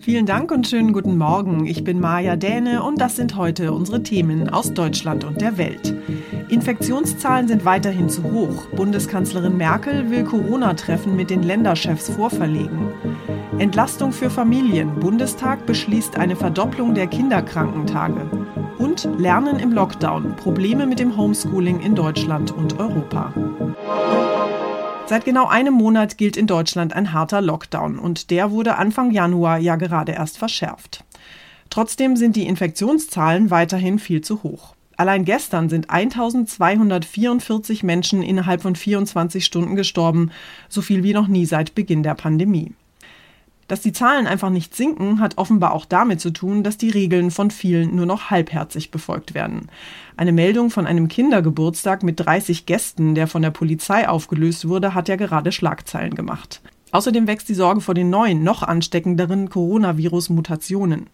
Vielen Dank und schönen guten Morgen. Ich bin Maja Däne und das sind heute unsere Themen aus Deutschland und der Welt. Infektionszahlen sind weiterhin zu hoch. Bundeskanzlerin Merkel will Corona-Treffen mit den Länderchefs vorverlegen. Entlastung für Familien. Bundestag beschließt eine Verdopplung der Kinderkrankentage. Und Lernen im Lockdown. Probleme mit dem Homeschooling in Deutschland und Europa. Seit genau einem Monat gilt in Deutschland ein harter Lockdown und der wurde Anfang Januar ja gerade erst verschärft. Trotzdem sind die Infektionszahlen weiterhin viel zu hoch. Allein gestern sind 1244 Menschen innerhalb von 24 Stunden gestorben, so viel wie noch nie seit Beginn der Pandemie. Dass die Zahlen einfach nicht sinken, hat offenbar auch damit zu tun, dass die Regeln von vielen nur noch halbherzig befolgt werden. Eine Meldung von einem Kindergeburtstag mit 30 Gästen, der von der Polizei aufgelöst wurde, hat ja gerade Schlagzeilen gemacht. Außerdem wächst die Sorge vor den neuen, noch ansteckenderen Coronavirus-Mutationen.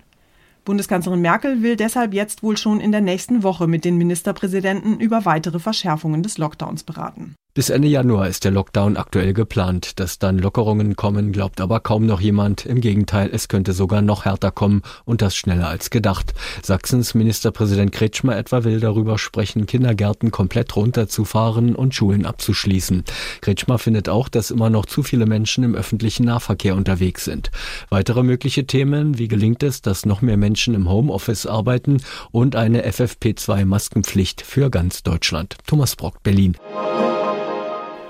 Bundeskanzlerin Merkel will deshalb jetzt wohl schon in der nächsten Woche mit den Ministerpräsidenten über weitere Verschärfungen des Lockdowns beraten. Bis Ende Januar ist der Lockdown aktuell geplant. Dass dann Lockerungen kommen, glaubt aber kaum noch jemand. Im Gegenteil, es könnte sogar noch härter kommen und das schneller als gedacht. Sachsens Ministerpräsident Kretschmer etwa will darüber sprechen, Kindergärten komplett runterzufahren und Schulen abzuschließen. Kretschmer findet auch, dass immer noch zu viele Menschen im öffentlichen Nahverkehr unterwegs sind. Weitere mögliche Themen, wie gelingt es, dass noch mehr Menschen im Homeoffice arbeiten und eine FFP2-Maskenpflicht für ganz Deutschland. Thomas Brock, Berlin.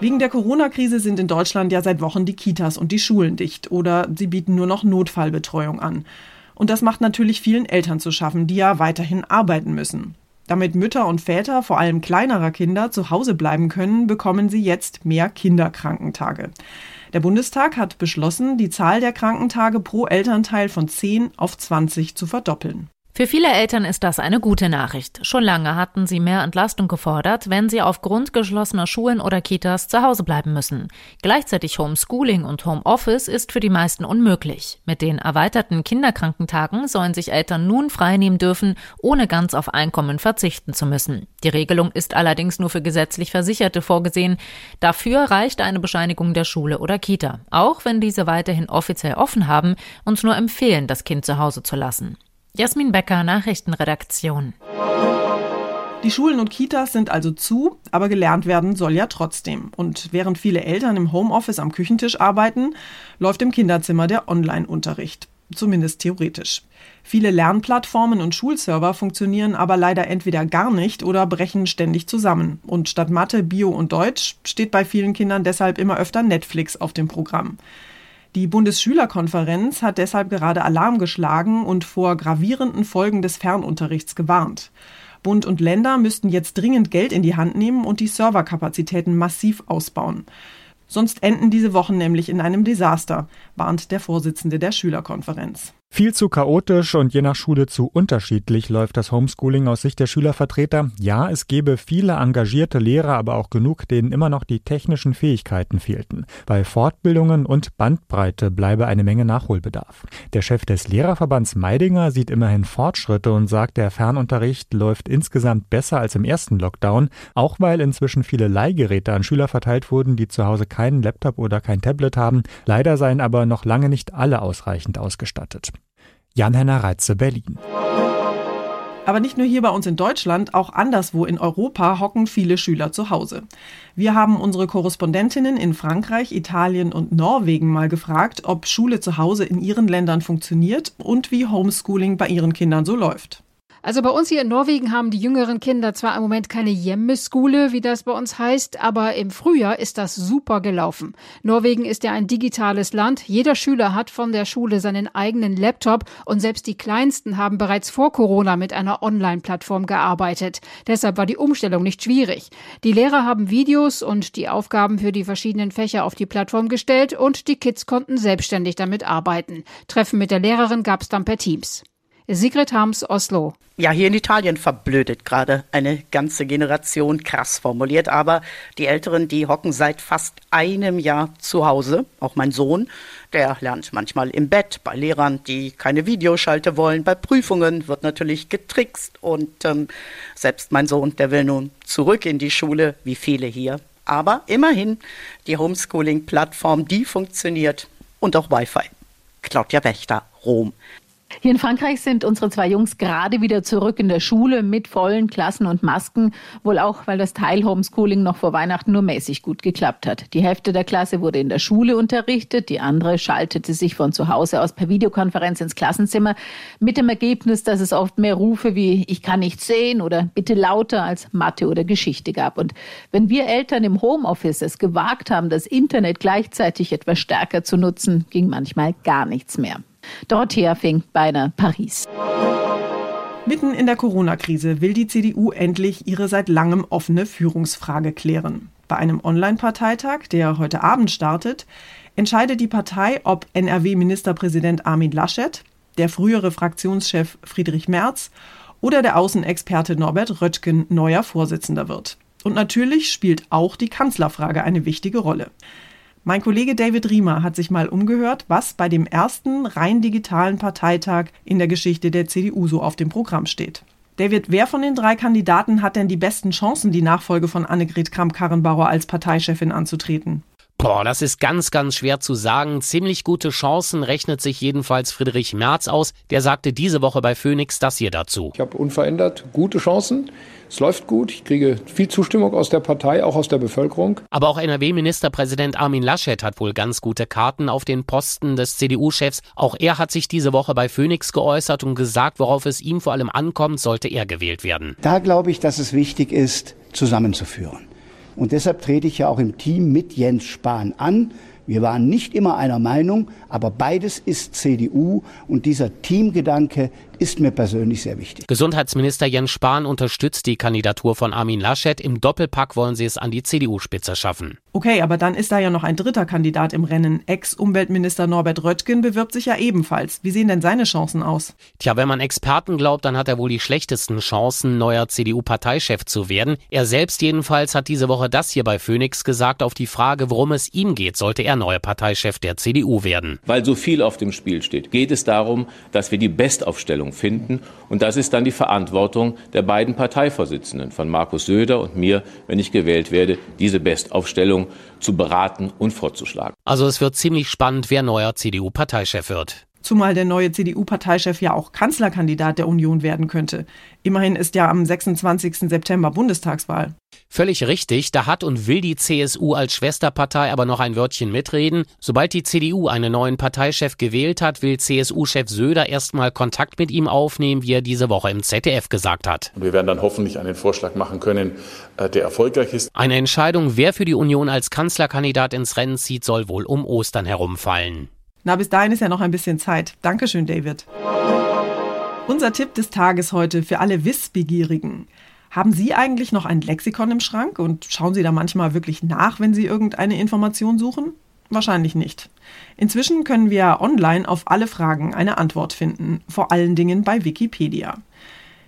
Wegen der Corona-Krise sind in Deutschland ja seit Wochen die Kitas und die Schulen dicht oder sie bieten nur noch Notfallbetreuung an. Und das macht natürlich vielen Eltern zu schaffen, die ja weiterhin arbeiten müssen. Damit Mütter und Väter, vor allem kleinerer Kinder, zu Hause bleiben können, bekommen sie jetzt mehr Kinderkrankentage. Der Bundestag hat beschlossen, die Zahl der Krankentage pro Elternteil von 10 auf 20 zu verdoppeln. Für viele Eltern ist das eine gute Nachricht. Schon lange hatten sie mehr Entlastung gefordert, wenn sie aufgrund geschlossener Schulen oder Kitas zu Hause bleiben müssen. Gleichzeitig Homeschooling und Homeoffice ist für die meisten unmöglich. Mit den erweiterten Kinderkrankentagen sollen sich Eltern nun freinehmen dürfen, ohne ganz auf Einkommen verzichten zu müssen. Die Regelung ist allerdings nur für gesetzlich Versicherte vorgesehen. Dafür reicht eine Bescheinigung der Schule oder Kita, auch wenn diese weiterhin offiziell offen haben und nur empfehlen, das Kind zu Hause zu lassen. Jasmin Becker, Nachrichtenredaktion. Die Schulen und Kitas sind also zu, aber gelernt werden soll ja trotzdem. Und während viele Eltern im Homeoffice am Küchentisch arbeiten, läuft im Kinderzimmer der Online-Unterricht. zumindest theoretisch. Viele Lernplattformen und Schulserver funktionieren aber leider entweder gar nicht oder brechen ständig zusammen. Und statt Mathe, Bio und Deutsch steht bei vielen Kindern deshalb immer öfter Netflix auf dem Programm. Die Bundesschülerkonferenz hat deshalb gerade Alarm geschlagen und vor gravierenden Folgen des Fernunterrichts gewarnt. Bund und Länder müssten jetzt dringend Geld in die Hand nehmen und die Serverkapazitäten massiv ausbauen. Sonst enden diese Wochen nämlich in einem Desaster, warnt der Vorsitzende der Schülerkonferenz. Viel zu chaotisch und je nach Schule zu unterschiedlich läuft das Homeschooling aus Sicht der Schülervertreter. Ja, es gebe viele engagierte Lehrer, aber auch genug, denen immer noch die technischen Fähigkeiten fehlten. Bei Fortbildungen und Bandbreite bleibe eine Menge Nachholbedarf. Der Chef des Lehrerverbands Meidinger sieht immerhin Fortschritte und sagt, der Fernunterricht läuft insgesamt besser als im ersten Lockdown, auch weil inzwischen viele Leihgeräte an Schüler verteilt wurden, die zu Hause keinen Laptop oder kein Tablet haben. Leider seien aber noch lange nicht alle ausreichend ausgestattet. Jan-Henner Reitze, Berlin. Aber nicht nur hier bei uns in Deutschland, auch anderswo in Europa hocken viele Schüler zu Hause. Wir haben unsere Korrespondentinnen in Frankreich, Italien und Norwegen mal gefragt, ob Schule zu Hause in ihren Ländern funktioniert und wie Homeschooling bei ihren Kindern so läuft. Also bei uns hier in Norwegen haben die jüngeren Kinder zwar im Moment keine Hjemmeskule, wie das bei uns heißt, aber im Frühjahr ist das super gelaufen. Norwegen ist ja ein digitales Land. Jeder Schüler hat von der Schule seinen eigenen Laptop und selbst die Kleinsten haben bereits vor Corona mit einer Online-Plattform gearbeitet. Deshalb war die Umstellung nicht schwierig. Die Lehrer haben Videos und die Aufgaben für die verschiedenen Fächer auf die Plattform gestellt und die Kids konnten selbstständig damit arbeiten. Treffen mit der Lehrerin gab es dann per Teams. Sigrid Harms, Oslo. Ja, hier in Italien verblödet gerade eine ganze Generation, krass formuliert, aber die Älteren, die hocken seit fast einem Jahr zu Hause. Auch mein Sohn, der lernt manchmal im Bett, bei Lehrern, die keine Videoschalte wollen, bei Prüfungen wird natürlich getrickst und ähm, selbst mein Sohn, der will nun zurück in die Schule, wie viele hier. Aber immerhin, die Homeschooling-Plattform, die funktioniert und auch Wi-Fi. Claudia Wächter, Rom. Hier in Frankreich sind unsere zwei Jungs gerade wieder zurück in der Schule mit vollen Klassen und Masken. Wohl auch, weil das Teil-Homeschooling noch vor Weihnachten nur mäßig gut geklappt hat. Die Hälfte der Klasse wurde in der Schule unterrichtet, die andere schaltete sich von zu Hause aus per Videokonferenz ins Klassenzimmer mit dem Ergebnis, dass es oft mehr Rufe wie ich kann nicht sehen oder bitte lauter als Mathe oder Geschichte gab. Und wenn wir Eltern im Homeoffice es gewagt haben, das Internet gleichzeitig etwas stärker zu nutzen, ging manchmal gar nichts mehr. Dorothea Fink, Beine, Paris. Mitten in der Corona-Krise will die CDU endlich ihre seit langem offene Führungsfrage klären. Bei einem Online-Parteitag, der heute Abend startet, entscheidet die Partei, ob NRW-Ministerpräsident Armin Laschet, der frühere Fraktionschef Friedrich Merz oder der Außenexperte Norbert Röttgen neuer Vorsitzender wird. Und natürlich spielt auch die Kanzlerfrage eine wichtige Rolle. Mein Kollege David Riemer hat sich mal umgehört, was bei dem ersten rein digitalen Parteitag in der Geschichte der CDU so auf dem Programm steht. David, wer von den drei Kandidaten hat denn die besten Chancen, die Nachfolge von Annegret Kramp-Karrenbauer als Parteichefin anzutreten? Boah, das ist ganz, ganz schwer zu sagen. Ziemlich gute Chancen rechnet sich jedenfalls Friedrich Merz aus. Der sagte diese Woche bei Phoenix das hier dazu. Ich habe unverändert gute Chancen. Es läuft gut. Ich kriege viel Zustimmung aus der Partei, auch aus der Bevölkerung. Aber auch NRW-Ministerpräsident Armin Laschet hat wohl ganz gute Karten auf den Posten des CDU-Chefs. Auch er hat sich diese Woche bei Phoenix geäußert und gesagt, worauf es ihm vor allem ankommt, sollte er gewählt werden. Da glaube ich, dass es wichtig ist, zusammenzuführen. Und deshalb trete ich ja auch im Team mit Jens Spahn an. Wir waren nicht immer einer Meinung, aber beides ist CDU und dieser Teamgedanke ist mir persönlich sehr wichtig. Gesundheitsminister Jens Spahn unterstützt die Kandidatur von Armin Laschet. Im Doppelpack wollen sie es an die CDU-Spitze schaffen. Okay, aber dann ist da ja noch ein dritter Kandidat im Rennen. Ex-Umweltminister Norbert Röttgen bewirbt sich ja ebenfalls. Wie sehen denn seine Chancen aus? Tja, wenn man Experten glaubt, dann hat er wohl die schlechtesten Chancen, neuer CDU-Parteichef zu werden. Er selbst jedenfalls hat diese Woche das hier bei Phoenix gesagt auf die Frage, worum es ihm geht, sollte er neuer Parteichef der CDU werden. Weil so viel auf dem Spiel steht, geht es darum, dass wir die Bestaufstellung finden. Und das ist dann die Verantwortung der beiden Parteivorsitzenden, von Markus Söder und mir, wenn ich gewählt werde, diese Bestaufstellung zu beraten und vorzuschlagen. Also es wird ziemlich spannend, wer neuer CDU-Parteichef wird. Zumal der neue CDU-Parteichef ja auch Kanzlerkandidat der Union werden könnte. Immerhin ist ja am 26. September Bundestagswahl. Völlig richtig, da hat und will die CSU als Schwesterpartei aber noch ein Wörtchen mitreden. Sobald die CDU einen neuen Parteichef gewählt hat, will CSU-Chef Söder erstmal Kontakt mit ihm aufnehmen, wie er diese Woche im ZDF gesagt hat. Und wir werden dann hoffentlich einen Vorschlag machen können, äh, der erfolgreich ist. Eine Entscheidung, wer für die Union als Kanzlerkandidat ins Rennen zieht, soll wohl um Ostern herumfallen. Na, bis dahin ist ja noch ein bisschen Zeit. Dankeschön, David. Unser Tipp des Tages heute für alle Wissbegierigen. Haben Sie eigentlich noch ein Lexikon im Schrank und schauen Sie da manchmal wirklich nach, wenn Sie irgendeine Information suchen? Wahrscheinlich nicht. Inzwischen können wir online auf alle Fragen eine Antwort finden, vor allen Dingen bei Wikipedia.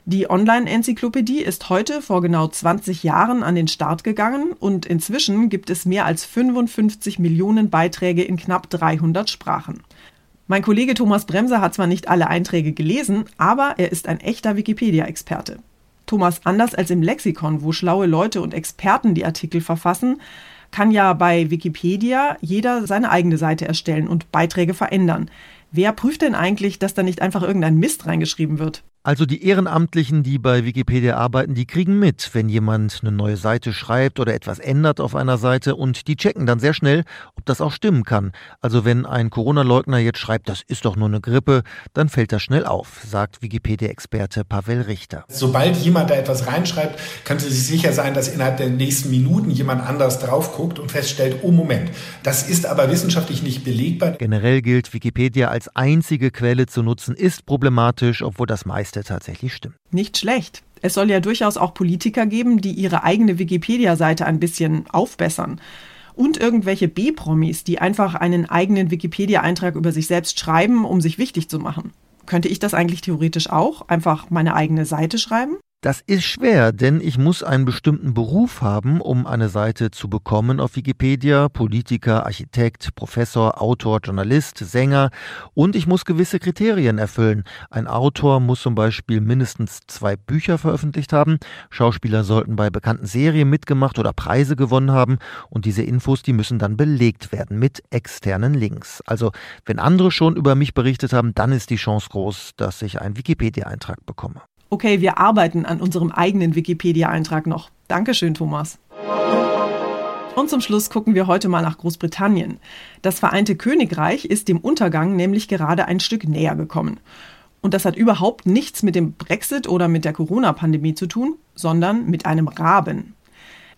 Die Online-Enzyklopädie ist heute vor genau 20 Jahren an den Start gegangen und inzwischen gibt es mehr als 55 Millionen Beiträge in knapp 300 Sprachen. Mein Kollege Thomas Bremser hat zwar nicht alle Einträge gelesen, aber er ist ein echter Wikipedia-Experte. Thomas, anders als im Lexikon, wo schlaue Leute und Experten die Artikel verfassen, kann ja bei Wikipedia jeder seine eigene Seite erstellen und Beiträge verändern. Wer prüft denn eigentlich, dass da nicht einfach irgendein Mist reingeschrieben wird? Also die Ehrenamtlichen, die bei Wikipedia arbeiten, die kriegen mit, wenn jemand eine neue Seite schreibt oder etwas ändert auf einer Seite und die checken dann sehr schnell, ob das auch stimmen kann. Also wenn ein Corona-Leugner jetzt schreibt, das ist doch nur eine Grippe, dann fällt das schnell auf, sagt Wikipedia-Experte Pavel Richter. Sobald jemand da etwas reinschreibt, können Sie sich sicher sein, dass innerhalb der nächsten Minuten jemand anders drauf guckt und feststellt, oh Moment, das ist aber wissenschaftlich nicht belegbar. Generell gilt, Wikipedia als einzige Quelle zu nutzen, ist problematisch, obwohl das meiste Liste tatsächlich stimmt. Nicht schlecht. Es soll ja durchaus auch Politiker geben, die ihre eigene Wikipedia-Seite ein bisschen aufbessern. Und irgendwelche B-Promis, die einfach einen eigenen Wikipedia-Eintrag über sich selbst schreiben, um sich wichtig zu machen. Könnte ich das eigentlich theoretisch auch? Einfach meine eigene Seite schreiben? Das ist schwer, denn ich muss einen bestimmten Beruf haben, um eine Seite zu bekommen auf Wikipedia. Politiker, Architekt, Professor, Autor, Journalist, Sänger. Und ich muss gewisse Kriterien erfüllen. Ein Autor muss zum Beispiel mindestens zwei Bücher veröffentlicht haben. Schauspieler sollten bei bekannten Serien mitgemacht oder Preise gewonnen haben. Und diese Infos, die müssen dann belegt werden mit externen Links. Also, wenn andere schon über mich berichtet haben, dann ist die Chance groß, dass ich einen Wikipedia-Eintrag bekomme okay, wir arbeiten an unserem eigenen Wikipedia-Eintrag noch. Dankeschön, Thomas. Und zum Schluss gucken wir heute mal nach Großbritannien. Das Vereinte Königreich ist dem Untergang nämlich gerade ein Stück näher gekommen. Und das hat überhaupt nichts mit dem Brexit oder mit der Corona-Pandemie zu tun, sondern mit einem Raben.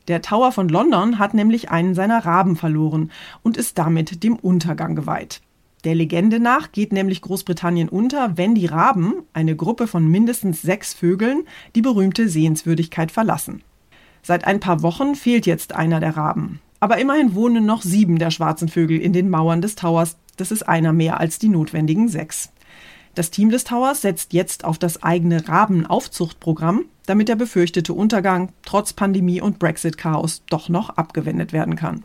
Der Tower von London hat nämlich einen seiner Raben verloren und ist damit dem Untergang geweiht. Der Legende nach geht nämlich Großbritannien unter, wenn die Raben, eine Gruppe von mindestens sechs Vögeln, die berühmte Sehenswürdigkeit verlassen. Seit ein paar Wochen fehlt jetzt einer der Raben. Aber immerhin wohnen noch sieben der schwarzen Vögel in den Mauern des Towers. Das ist einer mehr als die notwendigen sechs. Das Team des Towers setzt jetzt auf das eigene Rabenaufzuchtprogramm, damit der befürchtete Untergang trotz Pandemie und Brexit-Chaos doch noch abgewendet werden kann.